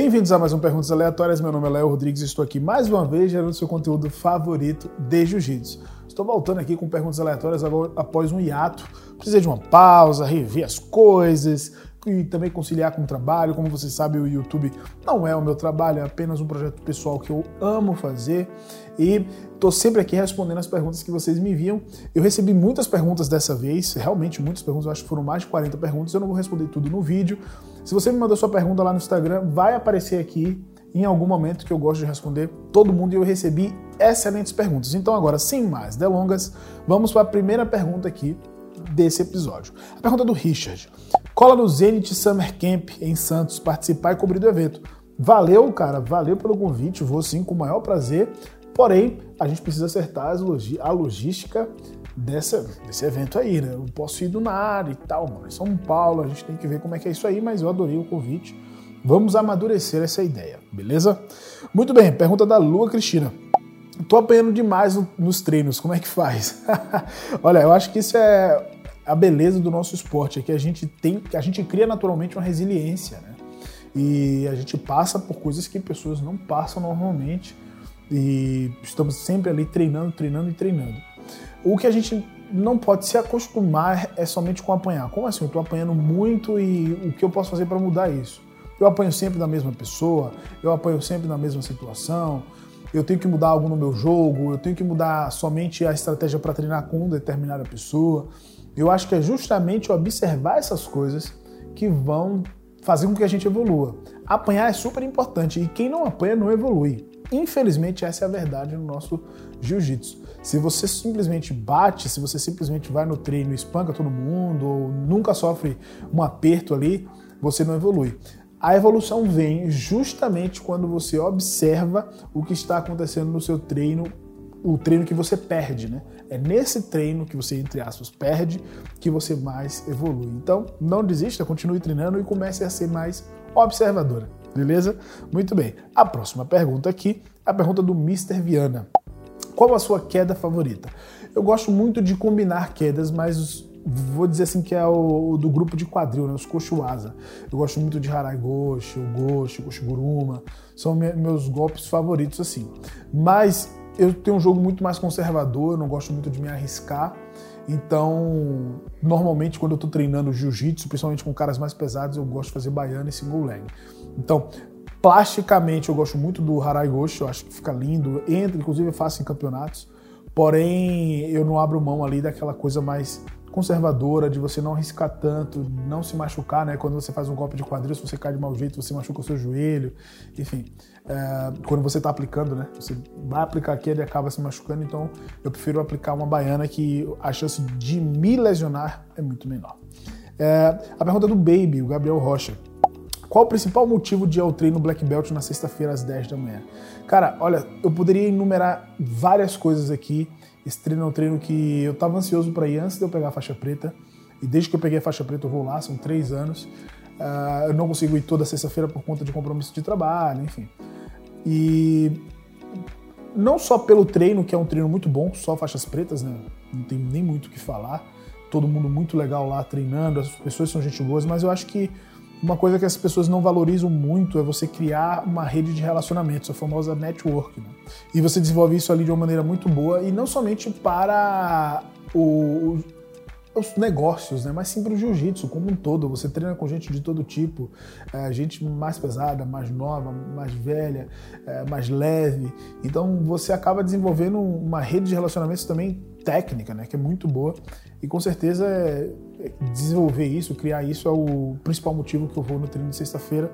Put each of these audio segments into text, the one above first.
Bem-vindos a mais um Perguntas Aleatórias. Meu nome é Léo Rodrigues e estou aqui mais uma vez gerando seu conteúdo favorito de Jiu-Jitsu. Estou voltando aqui com perguntas aleatórias agora, após um hiato. Precisei de uma pausa, rever as coisas e também conciliar com o trabalho. Como você sabe, o YouTube não é o meu trabalho, é apenas um projeto pessoal que eu amo fazer. E estou sempre aqui respondendo as perguntas que vocês me enviam. Eu recebi muitas perguntas dessa vez, realmente muitas perguntas, eu acho que foram mais de 40 perguntas. Eu não vou responder tudo no vídeo. Se você me mandou sua pergunta lá no Instagram, vai aparecer aqui em algum momento que eu gosto de responder todo mundo e eu recebi excelentes perguntas. Então agora, sem mais delongas, vamos para a primeira pergunta aqui desse episódio. A pergunta do Richard. Cola no Zenit Summer Camp em Santos, participar e cobrir do evento. Valeu, cara, valeu pelo convite, vou sim com o maior prazer. Porém, a gente precisa acertar a logística dessa, desse evento aí, né? Eu posso ir do nada e tal, mano. Em São Paulo, a gente tem que ver como é que é isso aí, mas eu adorei o convite. Vamos amadurecer essa ideia, beleza? Muito bem, pergunta da Lua Cristina. Tô apanhando demais no, nos treinos, como é que faz? Olha, eu acho que isso é a beleza do nosso esporte, é que a gente tem, a gente cria naturalmente uma resiliência, né? E a gente passa por coisas que pessoas não passam normalmente e estamos sempre ali treinando, treinando e treinando. O que a gente não pode se acostumar é somente com apanhar. Como assim? Eu estou apanhando muito e o que eu posso fazer para mudar isso? Eu apanho sempre da mesma pessoa, eu apanho sempre na mesma situação, eu tenho que mudar algo no meu jogo, eu tenho que mudar somente a estratégia para treinar com determinada pessoa. Eu acho que é justamente observar essas coisas que vão fazer com que a gente evolua. Apanhar é super importante e quem não apanha não evolui. Infelizmente, essa é a verdade no nosso jiu-jitsu. Se você simplesmente bate, se você simplesmente vai no treino e espanca todo mundo, ou nunca sofre um aperto ali, você não evolui. A evolução vem justamente quando você observa o que está acontecendo no seu treino, o treino que você perde, né? É nesse treino que você, entre aspas, perde, que você mais evolui. Então, não desista, continue treinando e comece a ser mais observadora. Beleza? Muito bem. A próxima pergunta aqui, a pergunta do Mr. Viana. Qual a sua queda favorita? Eu gosto muito de combinar quedas, mas vou dizer assim que é o, do grupo de quadril, né? os Koshuasa. Eu gosto muito de Harai Goshi, o Goshi, Koshiguruma. São meus golpes favoritos, assim. Mas eu tenho um jogo muito mais conservador, não gosto muito de me arriscar. Então, normalmente quando eu tô treinando jiu-jitsu, principalmente com caras mais pesados, eu gosto de fazer baiana e single leg. Então, Plasticamente eu gosto muito do Harai Goshi, eu acho que fica lindo, entra, inclusive eu faço em campeonatos. Porém, eu não abro mão ali daquela coisa mais conservadora, de você não arriscar tanto, não se machucar, né? Quando você faz um golpe de quadril, se você cai de mau jeito, você machuca o seu joelho, enfim. É, quando você está aplicando, né? Você vai aplicar aqui, ele acaba se machucando, então eu prefiro aplicar uma baiana que a chance de me lesionar é muito menor. É, a pergunta do Baby, o Gabriel Rocha. Qual o principal motivo de ao treino Black Belt na sexta-feira às 10 da manhã? Cara, olha, eu poderia enumerar várias coisas aqui. Esse treino é um treino que eu estava ansioso para ir antes de eu pegar a faixa preta. E desde que eu peguei a faixa preta eu vou lá, são três anos. Uh, eu não consigo ir toda sexta-feira por conta de compromisso de trabalho, enfim. E não só pelo treino, que é um treino muito bom, só faixas pretas, né? Não tem nem muito o que falar. Todo mundo muito legal lá treinando, as pessoas são gente boas, mas eu acho que uma coisa que as pessoas não valorizam muito é você criar uma rede de relacionamentos, a famosa network. Né? E você desenvolve isso ali de uma maneira muito boa e não somente para o, os negócios, né? mas sim para o jiu-jitsu como um todo. Você treina com gente de todo tipo, é, gente mais pesada, mais nova, mais velha, é, mais leve. Então você acaba desenvolvendo uma rede de relacionamentos também técnica, né? que é muito boa. E com certeza é, desenvolver isso, criar isso é o principal motivo que eu vou no treino de sexta-feira.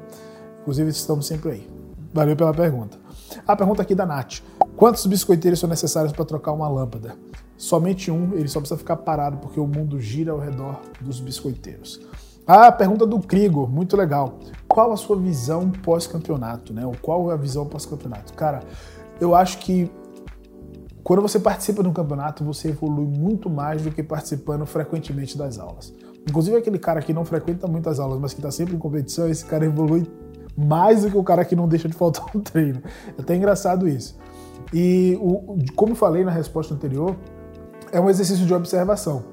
Inclusive, estamos sempre aí. Valeu pela pergunta. A pergunta aqui da Nath. Quantos biscoiteiros são necessários para trocar uma lâmpada? Somente um, ele só precisa ficar parado porque o mundo gira ao redor dos biscoiteiros. A pergunta do Krigo, muito legal. Qual a sua visão pós-campeonato, né? Ou qual é a visão pós-campeonato? Cara, eu acho que quando você participa de um campeonato, você evolui muito mais do que participando frequentemente das aulas. Inclusive aquele cara que não frequenta muitas aulas, mas que está sempre em competição, esse cara evolui mais do que o cara que não deixa de faltar um treino. É até engraçado isso. E o, como falei na resposta anterior, é um exercício de observação.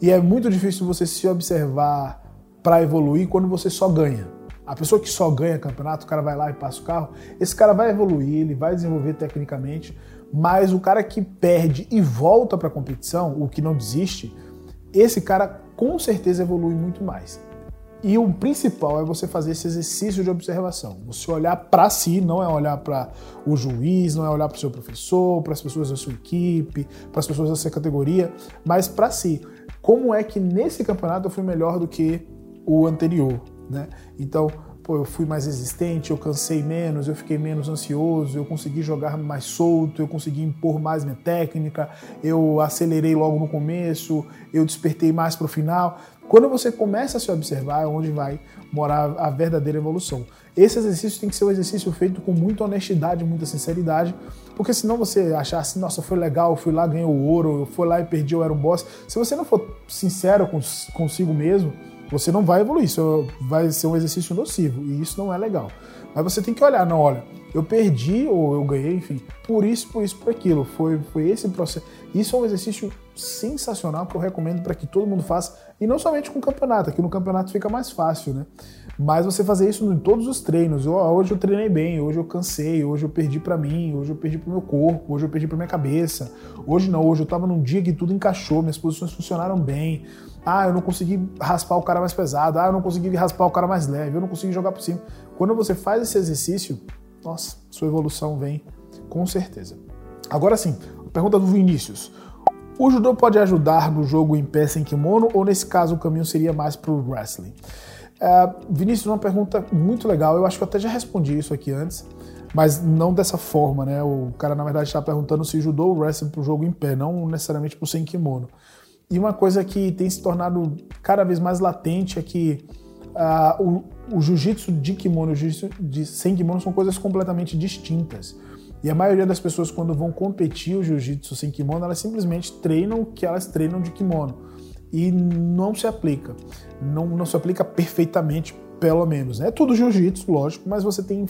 E é muito difícil você se observar para evoluir quando você só ganha. A pessoa que só ganha campeonato, o cara vai lá e passa o carro, esse cara vai evoluir, ele vai desenvolver tecnicamente, mas o cara que perde e volta para a competição, o que não desiste, esse cara com certeza evolui muito mais. E o principal é você fazer esse exercício de observação. Você olhar para si, não é olhar para o juiz, não é olhar para o seu professor, para as pessoas da sua equipe, para as pessoas da sua categoria, mas para si. Como é que nesse campeonato eu fui melhor do que o anterior, né? Então, pô, eu fui mais resistente, eu cansei menos, eu fiquei menos ansioso, eu consegui jogar mais solto, eu consegui impor mais minha técnica, eu acelerei logo no começo, eu despertei mais para o final. Quando você começa a se observar, é onde vai morar a verdadeira evolução. Esse exercício tem que ser um exercício feito com muita honestidade, muita sinceridade, porque senão você achar assim, nossa, foi legal, eu fui lá, ganhei o ouro, eu fui lá e perdi, eu era um boss. Se você não for sincero consigo mesmo, você não vai evoluir, isso vai ser um exercício nocivo e isso não é legal. Mas você tem que olhar, não, olha, eu perdi ou eu ganhei, enfim, por isso, por isso, por aquilo. Foi, foi esse processo. Isso é um exercício sensacional que eu recomendo para que todo mundo faça, e não somente com o campeonato, aqui no campeonato fica mais fácil, né? Mas você fazer isso em todos os treinos. hoje eu treinei bem, hoje eu cansei, hoje eu perdi para mim, hoje eu perdi pro meu corpo, hoje eu perdi pra minha cabeça. Hoje não, hoje eu tava num dia que tudo encaixou, minhas posições funcionaram bem. Ah, eu não consegui raspar o cara mais pesado. Ah, eu não consegui raspar o cara mais leve. Eu não consegui jogar por cima. Quando você faz esse exercício, nossa, sua evolução vem com certeza. Agora sim, pergunta do Vinícius. O judô pode ajudar no jogo em pé sem kimono ou nesse caso o caminho seria mais para o wrestling? É, Vinícius, uma pergunta muito legal. Eu acho que eu até já respondi isso aqui antes, mas não dessa forma, né? O cara na verdade está perguntando se judô ou wrestling para o jogo em pé, não necessariamente para o sem kimono. E uma coisa que tem se tornado cada vez mais latente é que uh, o, o jiu-jitsu de kimono e o jiu-jitsu sem kimono são coisas completamente distintas. E a maioria das pessoas, quando vão competir o jiu-jitsu sem kimono, elas simplesmente treinam o que elas treinam de kimono. E não se aplica. Não, não se aplica perfeitamente, pelo menos. É tudo jiu-jitsu, lógico, mas você tem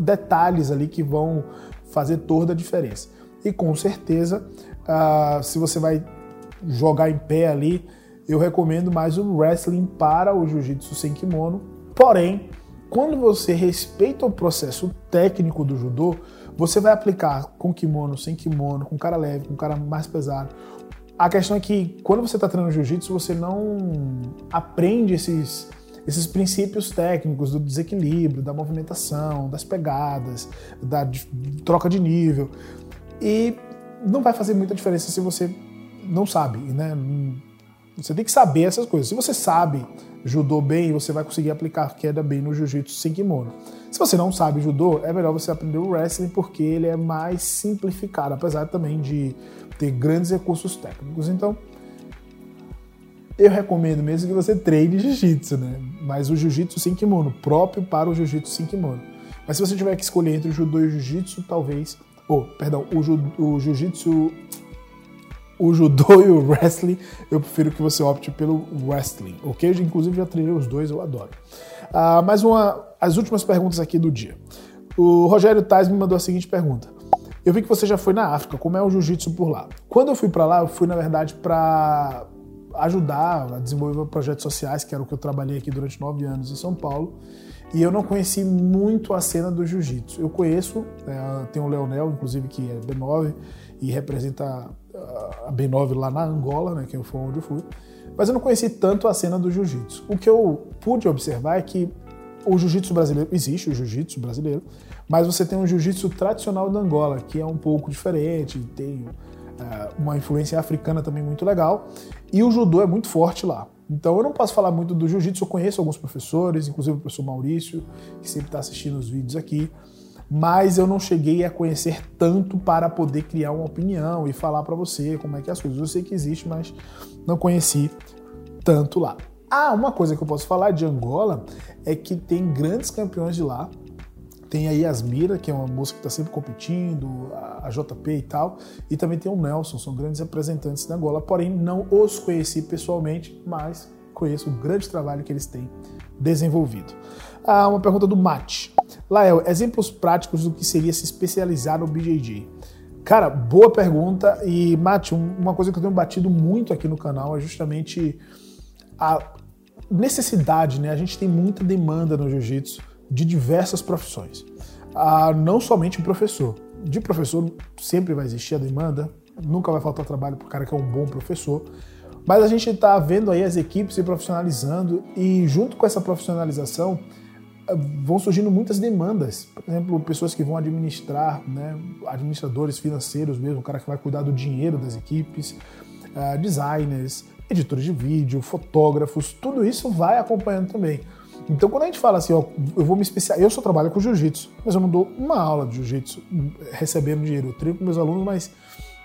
detalhes ali que vão fazer toda a diferença. E com certeza, uh, se você vai jogar em pé ali, eu recomendo mais o wrestling para o jiu-jitsu sem kimono. Porém, quando você respeita o processo técnico do judô, você vai aplicar com kimono, sem kimono, com cara leve, com cara mais pesado. A questão é que quando você está treinando jiu-jitsu, você não aprende esses, esses princípios técnicos do desequilíbrio, da movimentação, das pegadas, da troca de nível. E não vai fazer muita diferença se você não sabe, né? Você tem que saber essas coisas. Se você sabe judô bem, você vai conseguir aplicar queda bem no jiu-jitsu sem kimono. Se você não sabe judô, é melhor você aprender o wrestling porque ele é mais simplificado, apesar também de ter grandes recursos técnicos. Então, eu recomendo mesmo que você treine jiu-jitsu, né? Mas o jiu-jitsu sem kimono, próprio para o jiu-jitsu sem kimono. Mas se você tiver que escolher entre o judô e o jiu-jitsu, talvez, ou, oh, perdão, o jiu-jitsu o judô e o wrestling, eu prefiro que você opte pelo wrestling, ok? Inclusive já treinei os dois, eu adoro. Ah, mais uma, as últimas perguntas aqui do dia. O Rogério Tais me mandou a seguinte pergunta. Eu vi que você já foi na África, como é o jiu-jitsu por lá? Quando eu fui para lá, eu fui na verdade para ajudar a desenvolver projetos sociais, que era o que eu trabalhei aqui durante nove anos em São Paulo. E eu não conheci muito a cena do jiu-jitsu. Eu conheço, é, tem o Leonel, inclusive, que é B9 e representa a B9 lá na Angola, né, que foi onde eu fui, mas eu não conheci tanto a cena do jiu-jitsu. O que eu pude observar é que o jiu-jitsu brasileiro, existe o jiu-jitsu brasileiro, mas você tem um jiu-jitsu tradicional da Angola, que é um pouco diferente, tem uma influência africana também muito legal, e o judô é muito forte lá. Então eu não posso falar muito do jiu-jitsu, eu conheço alguns professores, inclusive o professor Maurício, que sempre está assistindo os vídeos aqui, mas eu não cheguei a conhecer tanto para poder criar uma opinião e falar para você como é que é as coisas. Eu sei que existe, mas não conheci tanto lá. Ah, uma coisa que eu posso falar de Angola é que tem grandes campeões de lá. Tem a Yasmira, que é uma moça que está sempre competindo, a JP e tal, e também tem o Nelson, são grandes representantes da Angola, porém não os conheci pessoalmente, mas conheço o grande trabalho que eles têm desenvolvido. Ah, uma pergunta do Mate. Lael, exemplos práticos do que seria se especializar no BJJ. Cara, boa pergunta. E, Mate, uma coisa que eu tenho batido muito aqui no canal é justamente a necessidade, né? A gente tem muita demanda no jiu-jitsu de diversas profissões. Ah, não somente o professor. De professor sempre vai existir a demanda, nunca vai faltar trabalho para o cara que é um bom professor. Mas a gente está vendo aí as equipes se profissionalizando e junto com essa profissionalização vão surgindo muitas demandas. Por exemplo, pessoas que vão administrar, né, administradores financeiros mesmo, o cara que vai cuidar do dinheiro das equipes, uh, designers, editores de vídeo, fotógrafos, tudo isso vai acompanhando também. Então, quando a gente fala assim, ó, eu vou me especializar, eu só trabalho com jiu-jitsu, mas eu não dou uma aula de jiu-jitsu recebendo dinheiro. Eu treino com meus alunos, mas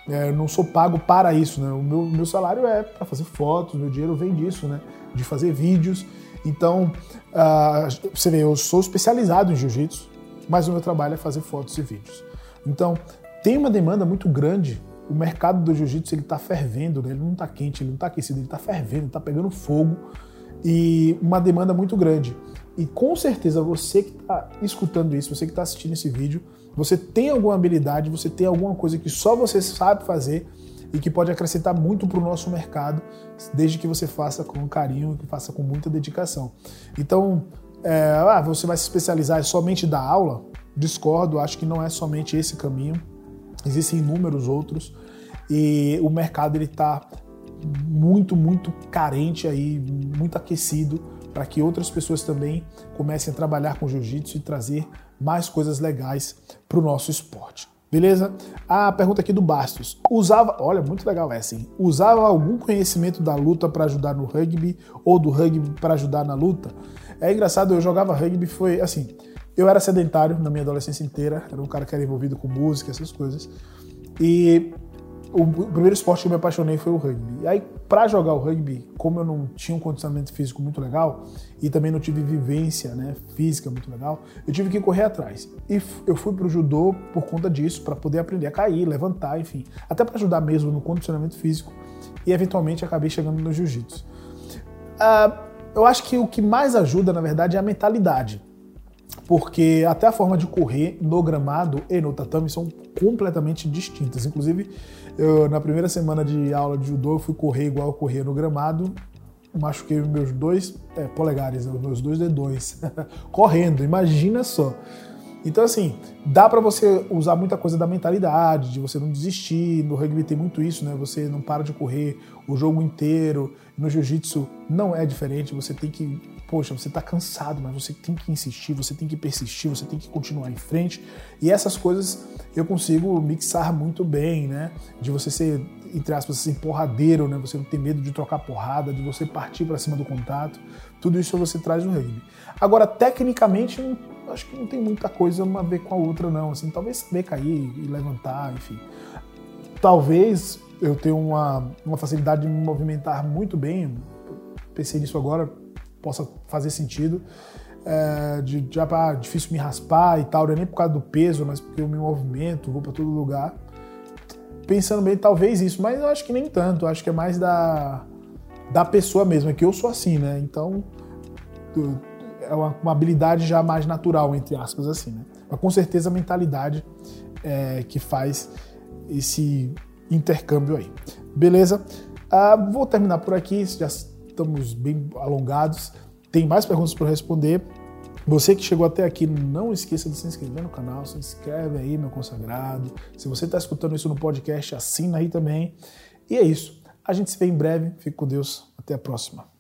é, não sou pago para isso, né? O meu, meu salário é para fazer fotos, meu dinheiro vem disso, né? De fazer vídeos. Então, uh, você vê, eu sou especializado em jiu-jitsu, mas o meu trabalho é fazer fotos e vídeos. Então, tem uma demanda muito grande. O mercado do jiu-jitsu ele está fervendo, né? ele não está quente, ele não está aquecido, ele está fervendo, está pegando fogo e uma demanda muito grande. E com certeza você que está escutando isso, você que está assistindo esse vídeo, você tem alguma habilidade, você tem alguma coisa que só você sabe fazer e que pode acrescentar muito para o nosso mercado, desde que você faça com carinho, que faça com muita dedicação. Então, é, ah, você vai se especializar somente da aula? Discordo, acho que não é somente esse caminho. Existem inúmeros outros e o mercado ele está muito, muito carente aí, muito aquecido para que outras pessoas também comecem a trabalhar com jiu-jitsu e trazer mais coisas legais para o nosso esporte. Beleza? A pergunta aqui do Bastos. Usava, olha, muito legal essa, hein? Usava algum conhecimento da luta para ajudar no rugby ou do rugby para ajudar na luta? É engraçado, eu jogava rugby, foi assim, eu era sedentário na minha adolescência inteira, era um cara que era envolvido com música, essas coisas. E o primeiro esporte que eu me apaixonei foi o rugby. E aí, para jogar o rugby, como eu não tinha um condicionamento físico muito legal e também não tive vivência né, física muito legal, eu tive que correr atrás. E eu fui pro judô por conta disso, para poder aprender a cair, levantar, enfim, até para ajudar mesmo no condicionamento físico. E eventualmente acabei chegando no jiu-jitsu. Uh, eu acho que o que mais ajuda, na verdade, é a mentalidade porque até a forma de correr no gramado e no tatame são completamente distintas. Inclusive, eu, na primeira semana de aula de judô, eu fui correr igual eu corria no gramado, machuquei meus dois é, polegares, meus dois dedões, correndo, imagina só. Então, assim, dá para você usar muita coisa da mentalidade, de você não desistir. No rugby tem muito isso, né? Você não para de correr o jogo inteiro. No jiu-jitsu não é diferente. Você tem que, poxa, você tá cansado, mas você tem que insistir, você tem que persistir, você tem que continuar em frente. E essas coisas eu consigo mixar muito bem, né? De você ser, entre aspas, assim, porradeiro, né? Você não ter medo de trocar porrada, de você partir para cima do contato. Tudo isso você traz no rugby. Agora, tecnicamente, acho que não tem muita coisa uma a ver com a outra, não. Assim, talvez saber cair e levantar, enfim. Talvez eu tenha uma, uma facilidade de me movimentar muito bem, pensei nisso agora, possa fazer sentido. É, de, ah, difícil me raspar e tal, não é nem por causa do peso, mas porque eu me movimento, vou para todo lugar. Pensando bem, talvez isso, mas eu acho que nem tanto, acho que é mais da, da pessoa mesmo, é que eu sou assim, né? Então, é uma, uma, habilidade já mais natural, entre aspas, assim, né? Mas com certeza a mentalidade é, que faz esse intercâmbio aí. Beleza? Ah, vou terminar por aqui, já estamos bem alongados. Tem mais perguntas para responder. Você que chegou até aqui, não esqueça de se inscrever no canal, se inscreve aí, meu consagrado. Se você está escutando isso no podcast, assina aí também. E é isso. A gente se vê em breve. Fique com Deus. Até a próxima.